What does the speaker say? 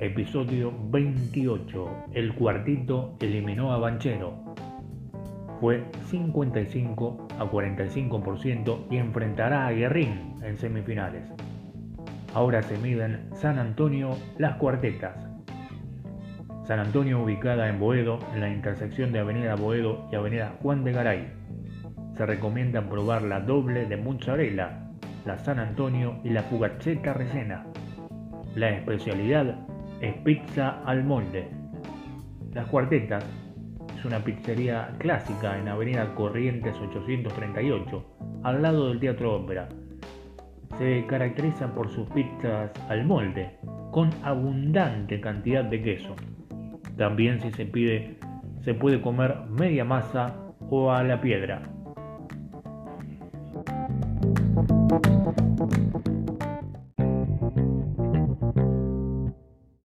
Episodio 28. El cuartito eliminó a Banchero. Fue 55 a 45% y enfrentará a Guerrín en semifinales. Ahora se miden San Antonio las cuartetas. San Antonio ubicada en Boedo, en la intersección de Avenida Boedo y Avenida Juan de Garay. Se recomienda probar la doble de mozzarella, la San Antonio y la fugaceta rellena. La especialidad es pizza al molde. Las Cuartetas es una pizzería clásica en Avenida Corrientes 838, al lado del Teatro Ópera. Se caracteriza por sus pizzas al molde, con abundante cantidad de queso. También si se pide, se puede comer media masa o a la piedra.